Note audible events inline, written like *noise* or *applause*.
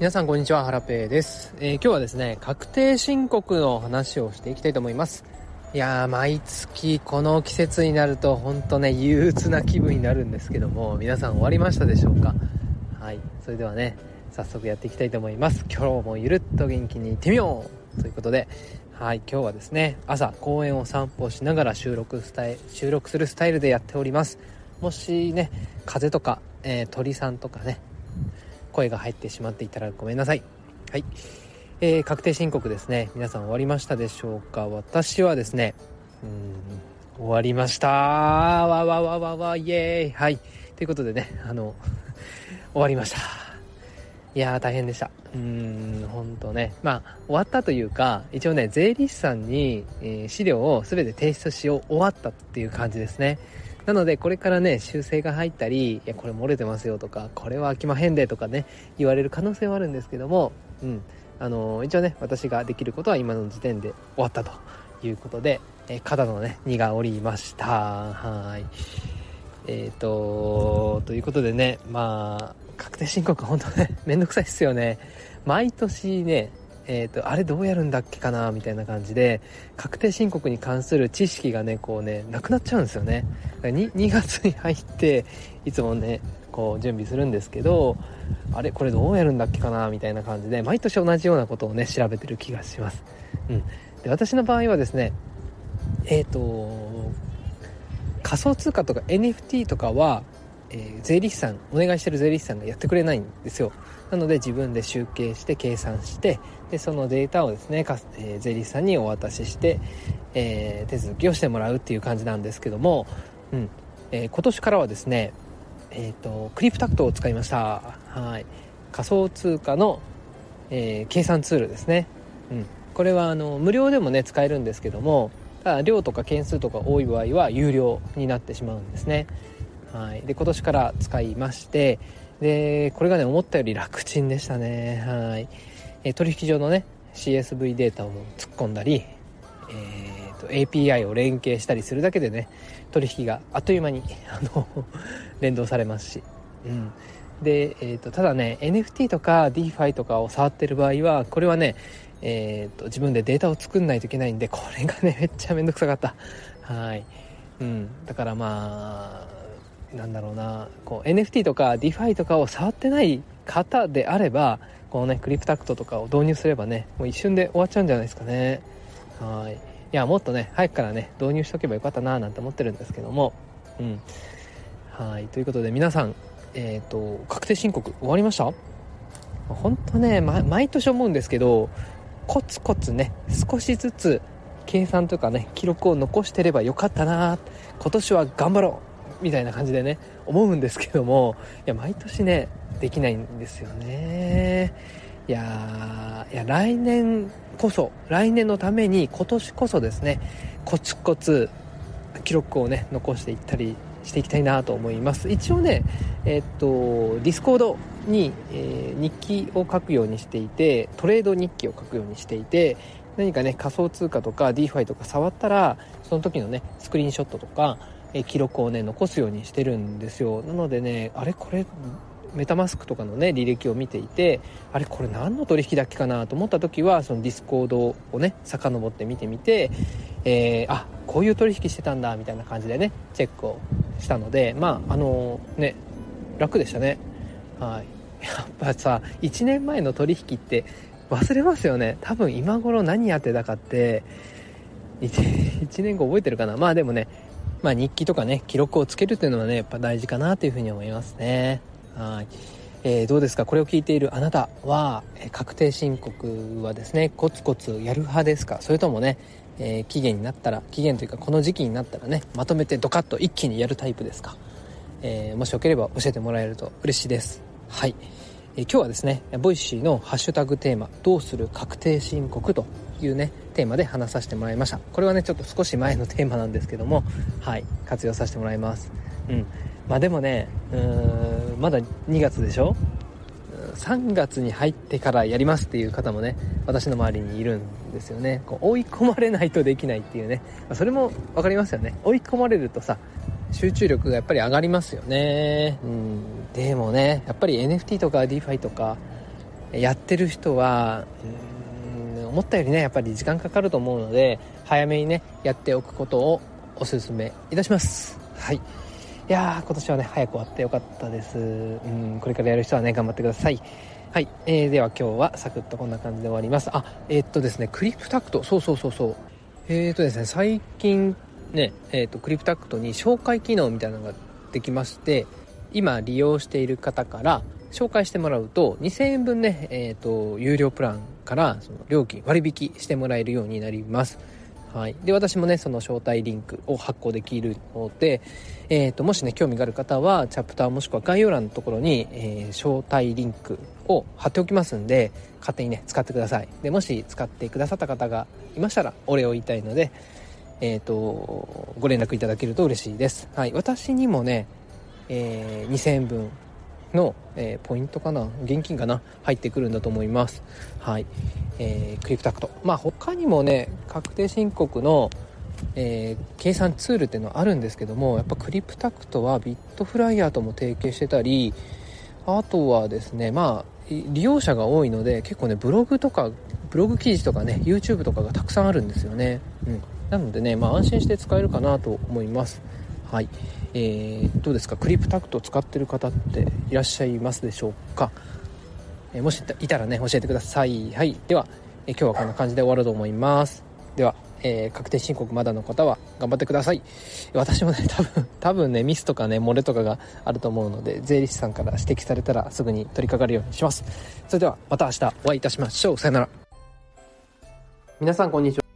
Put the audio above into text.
皆さんこんにちは、ハラペーです、えー、今日はですね、確定申告の話をしていきたいと思います。いやー、毎月この季節になると本当ね、憂鬱な気分になるんですけども、皆さん終わりましたでしょうか？はい、それではね、早速やっていきたいと思います。今日もゆるっと元気にいってみようということで、はい、今日はですね、朝公園を散歩しながら収録スタイ収録するスタイルでやっております。もしね、風とか、えー、鳥さんとかね、声が入ってしまっていたらごめんなさい。はい。えー、確定申告ですね。皆さん終わりましたでしょうか？私はですね、うん、終わりましたわわわわわイエーイはい。ということでね、あの、*laughs* 終わりました。いやー大変でした。うーん、ほんとね。まあ、終わったというか、一応ね、税理士さんに、えー、資料を全て提出しよう終わったっていう感じですね。なので、これからね、修正が入ったり、いや、これ漏れてますよとか、これは飽きまへんでとかね、言われる可能性はあるんですけども、うん。あの、一応ね、私ができることは今の時点で終わったということで、え、肩のね、荷が下りました。はい。えっ、ー、と、ということでね、まあ、確定申告ほんとね、*laughs* めんどくさいっすよね。毎年ね、えっ、ー、と、あれどうやるんだっけかなみたいな感じで、確定申告に関する知識がね、こうね、なくなっちゃうんですよね。2, 2月に入って、いつもね、こう準備するんですけど、あれこれどうやるんだっけかなみたいな感じで、毎年同じようなことをね、調べてる気がします。うん。で、私の場合はですね、えっ、ー、と、仮想通貨とか NFT とかは、えー、税理士さん、お願いしてる税理士さんがやってくれないんですよ。なので自分で集計して計算して、で、そのデータをですね、えー、税理士さんにお渡しして、えー、手続きをしてもらうっていう感じなんですけども、うん。え今年からはですね、えっ、と、クリプタクトを使いました。はい。仮想通貨の、え計算ツールですね。うん。これは、あの、無料でもね、使えるんですけども、ただ量とか件数とか多い場合は有料になってしまうんですね。はい、で今年から使いましてでこれがね思ったより楽ちんでしたね。はい、え取引上のね CSV データを突っ込んだり、えーと、API を連携したりするだけでね取引があっという間にあの *laughs* 連動されますし、うん、で、えーと、ただね NFT とか DeFi とかを触ってる場合はこれはねえーと自分でデータを作んないといけないんでこれがねめっちゃめんどくさかった。はい、うん、だからまあなんだろうなこう NFT とか DeFi とかを触ってない方であればこのねクリプタクトとかを導入すればねもう一瞬で終わっちゃうんじゃないですかね。はい。いやもっとね早くからね導入しとけばよかったななんて思ってるんですけども。うん。はい。ということで皆さんえっ、ー、と確定申告終わりました？本当ね、ま、毎年思うんですけどコツコツね少しずつ計算とかね記録を残してればよかったな今年は頑張ろう。みたいな感じでね思うんですけどもいや毎年ねできないんですよね。いやいや来年こそ来年のために今年こそですねコツコツ記録をね残していったりしていきたいなと思います。一応ねえっと Discord に、えー、日記を書くようにしていてトレード日記を書くようにしていて何かね仮想通貨とか DeFi とか触ったらその時のねスクリーンショットとかえ記録をね残すようにしてるんですよ。なのでねあれこれ MetaMask とかのね履歴を見ていてあれこれ何の取引だっけかなと思った時はその Discord をね遡って見てみて、えー、あこういう取引してたんだみたいな感じでねチェックをしたのでまああのね楽でしたね。はい。*laughs* やっぱさ1年前の取引って忘れますよね。多分今頃何やってたかって 1, 1年後覚えてるかな。まあでもねまあ、日記とかね記録をつけるというのはねやっぱ大事かなというふうに思いますね。はい、えー、どうですか？これを聞いているあなたは、え、確定申告はですねコツコツやる派ですか？それともね、えー、期限になったら期限というかこの時期になったらねまとめてドカッと一気にやるタイプですか、えもしよければ教えてもらえると嬉しいです。はい、え今日はですね Voicy のハッシュタグテーマ「どうする確定申告」というねテーマで話させてもらいました。これはねちょっと少し前のテーマなんですけどもはい活用させてもらいます。うん。まあでもねうーんまだ2月でしょ？3月に入ってからやりますっていう方もね私の周りにいるんですよね。こう追い込まれないとできないっていうね。それも分かりますよね。追い込まれるとさ集中力がやっぱり上がりますよね。うん。でもねやっぱり NFT とか DeFi とかやってる人はうん思ったよりねやっぱり時間かかると思うので早めにねやっておくことをおすすめいたします。はい。いやー今年はね早く終わってよかったです。うんこれからやる人はね頑張ってください。はい、えー、では今日はサクッとこんな感じで終わります。あえー、っとですねクリプタクト。そうそうそうそう。えー、っとですね最近ねえ、っとクリプタクトに紹介機能みたいなのができまして今利用している方から紹介してもらうと2000円分ね、えーと、有料プランからその料金割引してもらえるようになります。はい、で私もねその招待リンクを発行できるので、えーと、もしね興味がある方はチャプターもしくは概要欄のところに、えー、招待リンクを貼っておきますんで勝手にね使ってください。でもし使ってくださった方がいましたらお礼を言いたいので、えーとご連絡いただけると嬉しいです、はい、私にもねえー、2000円分の、えー、ポイントかな現金かな入ってくるんだと思います。はい、えー、クリプタクト。まあ他にもね確定申告の、えー、計算ツールっていうのはあるんですけどもやっぱクリプタクトはビットフライヤーとも提携してたりあとはですねまあ利用者が多いので結構ねブログとかブログ記事とかね YouTube とかがたくさんあるんですよね。うん。なのでねまあ安心して使えるかなと思います。はい。えー、どうですか？クリプタクト使ってる方っていらっしゃいますでしょうか、えー、もしいたらね教えてください。はい。では、えー、今日はこんな感じで終わろうと思います。では、え確定申告まだの方は頑張ってください。私もね多分 *laughs* 多分ねミスとかね漏れとかがあると思うので税理士さんから指摘されたらすぐに取り掛かるようにします。それではまた明日お会いいたしましょう。さよなら。皆さんこんにちは。